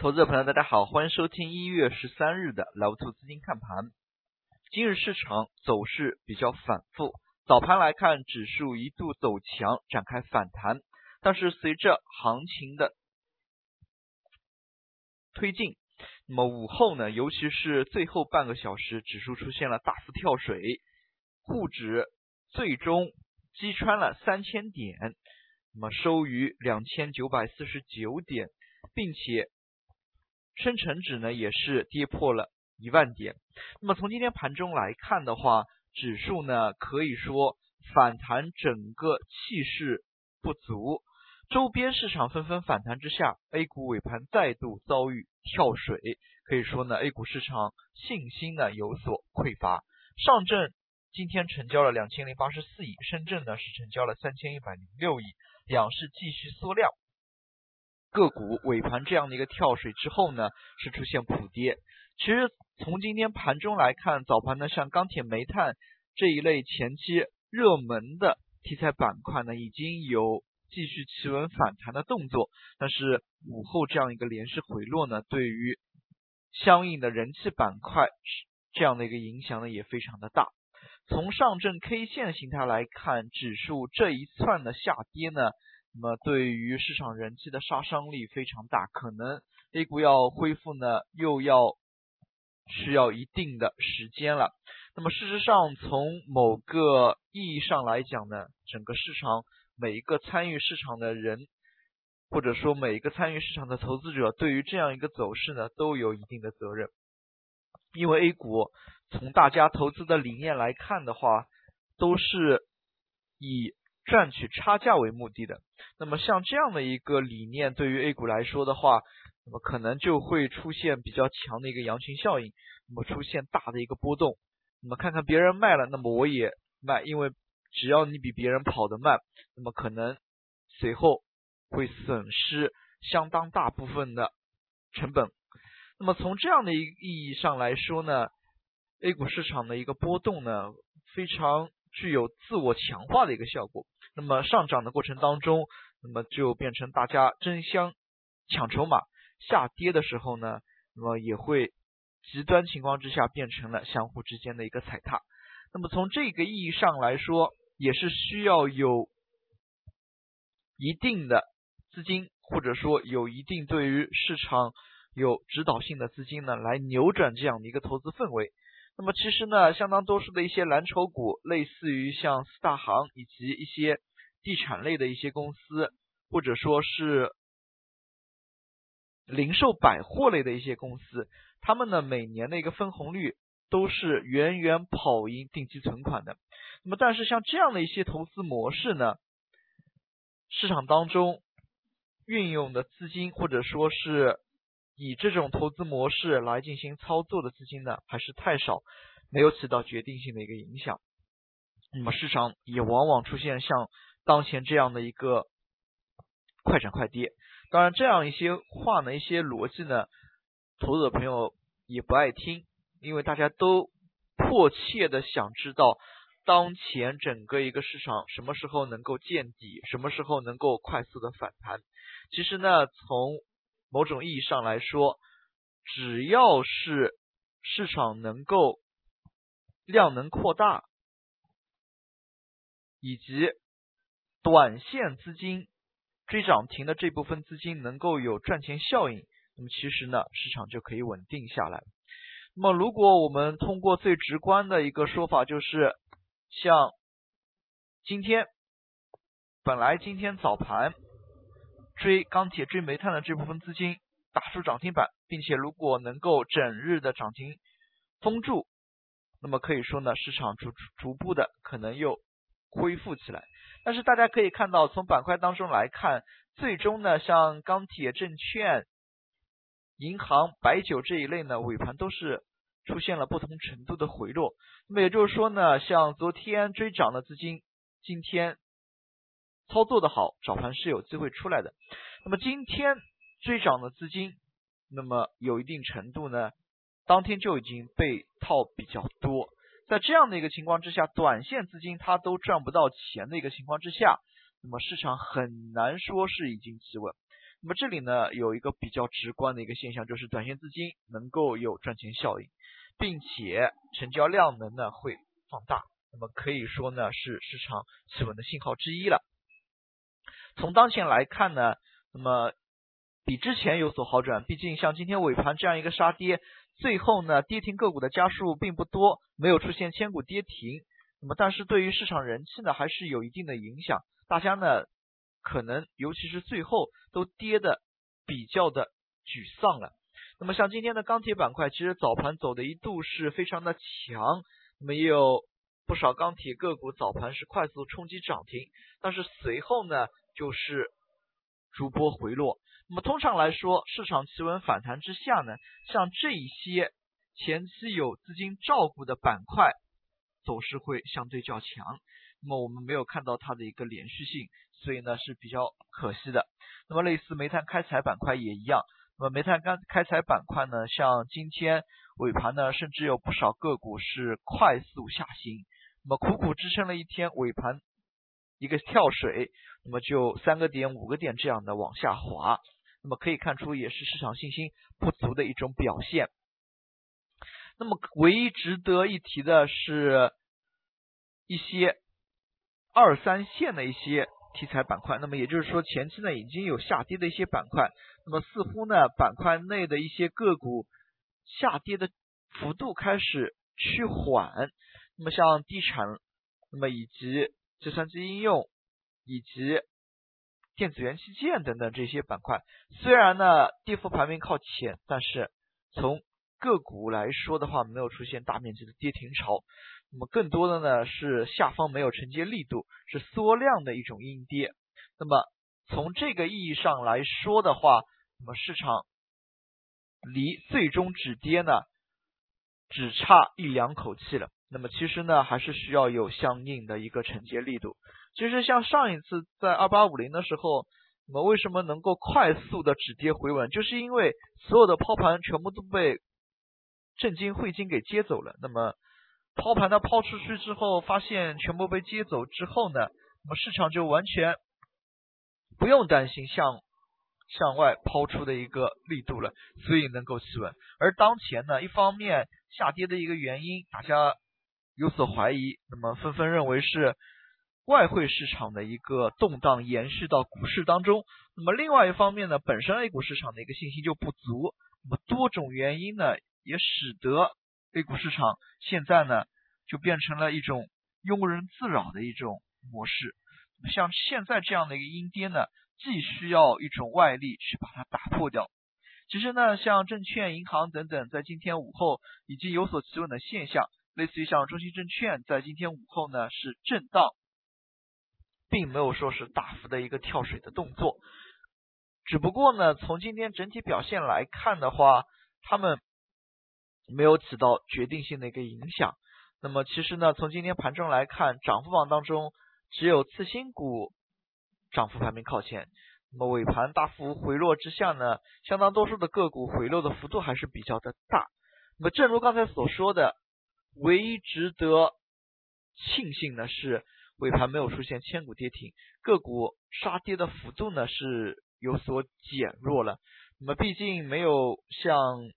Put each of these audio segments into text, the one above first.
投资者朋友，大家好，欢迎收听一月十三日的老兔资金看盘。今日市场走势比较反复，早盘来看，指数一度走强，展开反弹，但是随着行情的推进，那么午后呢，尤其是最后半个小时，指数出现了大幅跳水，沪指最终击穿了三千点，那么收于两千九百四十九点，并且。深成指呢也是跌破了一万点。那么从今天盘中来看的话，指数呢可以说反弹整个气势不足，周边市场纷纷反弹之下，A 股尾盘再度遭遇跳水，可以说呢 A 股市场信心呢有所匮乏。上证今天成交了两千零八十四亿，深圳呢是成交了三千一百零六亿，两市继续缩量。个股尾盘这样的一个跳水之后呢，是出现普跌。其实从今天盘中来看，早盘呢像钢铁、煤炭这一类前期热门的题材板块呢，已经有继续企稳反弹的动作。但是午后这样一个连续回落呢，对于相应的人气板块这样的一个影响呢，也非常的大。从上证 K 线形态来看，指数这一串的下跌呢。那么对于市场人气的杀伤力非常大，可能 A 股要恢复呢，又要需要一定的时间了。那么事实上，从某个意义上来讲呢，整个市场每一个参与市场的人，或者说每一个参与市场的投资者，对于这样一个走势呢，都有一定的责任。因为 A 股从大家投资的理念来看的话，都是以。赚取差价为目的的，那么像这样的一个理念，对于 A 股来说的话，那么可能就会出现比较强的一个羊群效应，那么出现大的一个波动。那么看看别人卖了，那么我也卖，因为只要你比别人跑得慢，那么可能随后会损失相当大部分的成本。那么从这样的一个意义上来说呢，A 股市场的一个波动呢，非常具有自我强化的一个效果。那么上涨的过程当中，那么就变成大家争相抢筹码；下跌的时候呢，那么也会极端情况之下变成了相互之间的一个踩踏。那么从这个意义上来说，也是需要有一定的资金，或者说有一定对于市场有指导性的资金呢，来扭转这样的一个投资氛围。那么其实呢，相当多数的一些蓝筹股，类似于像四大行以及一些。地产类的一些公司，或者说是零售百货类的一些公司，他们呢每年的一个分红率都是远远跑赢定期存款的。那么，但是像这样的一些投资模式呢，市场当中运用的资金，或者说是以这种投资模式来进行操作的资金呢，还是太少，没有起到决定性的一个影响。那么，市场也往往出现像。当前这样的一个快涨快跌，当然这样一些话呢，一些逻辑呢，投资者朋友也不爱听，因为大家都迫切的想知道当前整个一个市场什么时候能够见底，什么时候能够快速的反弹。其实呢，从某种意义上来说，只要是市场能够量能扩大，以及短线资金追涨停的这部分资金能够有赚钱效应，那么其实呢，市场就可以稳定下来。那么如果我们通过最直观的一个说法，就是像今天本来今天早盘追钢铁、追煤炭的这部分资金打出涨停板，并且如果能够整日的涨停封住，那么可以说呢，市场逐逐步的可能又恢复起来。但是大家可以看到，从板块当中来看，最终呢，像钢铁、证券、银行、白酒这一类呢，尾盘都是出现了不同程度的回落。那么也就是说呢，像昨天追涨的资金，今天操作的好，早盘是有机会出来的。那么今天追涨的资金，那么有一定程度呢，当天就已经被套比较多。在这样的一个情况之下，短线资金它都赚不到钱的一个情况之下，那么市场很难说是已经企稳。那么这里呢有一个比较直观的一个现象，就是短线资金能够有赚钱效应，并且成交量能呢会放大，那么可以说呢是市场企稳的信号之一了。从当前来看呢，那么比之前有所好转，毕竟像今天尾盘这样一个杀跌，最后呢跌停个股的家数并不多，没有出现千股跌停。那么但是对于市场人气呢还是有一定的影响，大家呢。可能尤其是最后都跌的比较的沮丧了。那么像今天的钢铁板块，其实早盘走的一度是非常的强，那么也有不少钢铁个股早盘是快速冲击涨停，但是随后呢就是逐波回落。那么通常来说，市场企稳反弹之下呢，像这一些前期有资金照顾的板块，走势会相对较强。那么我们没有看到它的一个连续性。所以呢是比较可惜的。那么类似煤炭开采板块也一样。那么煤炭刚开采板块呢，像今天尾盘呢，甚至有不少个股是快速下行。那么苦苦支撑了一天，尾盘一个跳水，那么就三个点、五个点这样的往下滑。那么可以看出，也是市场信心不足的一种表现。那么唯一值得一提的是，一些二三线的一些。题材板块，那么也就是说前期呢已经有下跌的一些板块，那么似乎呢板块内的一些个股下跌的幅度开始趋缓，那么像地产，那么以及计算机应用以及电子元器件等等这些板块，虽然呢跌幅排名靠前，但是从个股来说的话，没有出现大面积的跌停潮。那么更多的呢是下方没有承接力度，是缩量的一种阴跌。那么从这个意义上来说的话，那么市场离最终止跌呢只差一两口气了。那么其实呢还是需要有相应的一个承接力度。其实像上一次在二八五零的时候，那么为什么能够快速的止跌回稳，就是因为所有的抛盘全部都被证金汇金给接走了。那么抛盘的抛出去之后，发现全部被接走之后呢，那么市场就完全不用担心向向外抛出的一个力度了，所以能够企稳。而当前呢，一方面下跌的一个原因，大家有所怀疑，那么纷纷认为是外汇市场的一个动荡延续到股市当中。那么另外一方面呢，本身 A 股市场的一个信心就不足，那么多种原因呢，也使得。A 股市场现在呢，就变成了一种庸人自扰的一种模式。像现在这样的一个阴跌呢，既需要一种外力去把它打破掉。其实呢，像证券、银行等等，在今天午后已经有所企稳的现象。类似于像中信证券，在今天午后呢是震荡，并没有说是大幅的一个跳水的动作。只不过呢，从今天整体表现来看的话，他们。没有起到决定性的一个影响。那么其实呢，从今天盘中来看，涨幅榜当中只有次新股涨幅排名靠前。那么尾盘大幅回落之下呢，相当多数的个股回落的幅度还是比较的大。那么正如刚才所说的，唯一值得庆幸的是尾盘没有出现千股跌停，个股杀跌的幅度呢是有所减弱了。那么毕竟没有像。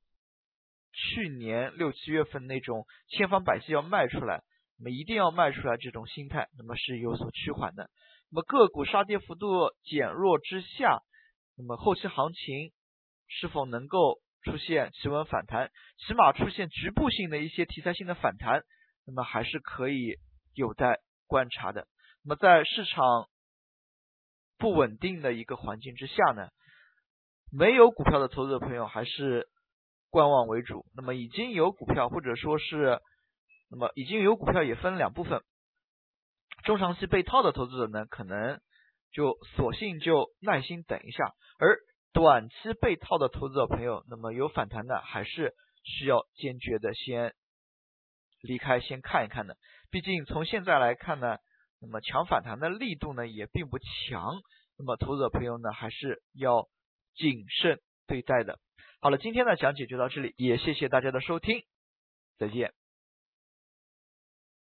去年六七月份那种千方百计要卖出来，那么一定要卖出来这种心态，那么是有所趋缓的。那么个股杀跌幅度减弱之下，那么后期行情是否能够出现企稳反弹，起码出现局部性的一些题材性的反弹，那么还是可以有待观察的。那么在市场不稳定的一个环境之下呢，没有股票的投资者朋友还是。观望为主，那么已经有股票或者说是，那么已经有股票也分两部分，中长期被套的投资者呢，可能就索性就耐心等一下，而短期被套的投资者朋友，那么有反弹的还是需要坚决的先离开，先看一看的，毕竟从现在来看呢，那么强反弹的力度呢也并不强，那么投资者朋友呢还是要谨慎对待的。好了，今天的讲解就到这里，也谢谢大家的收听，再见。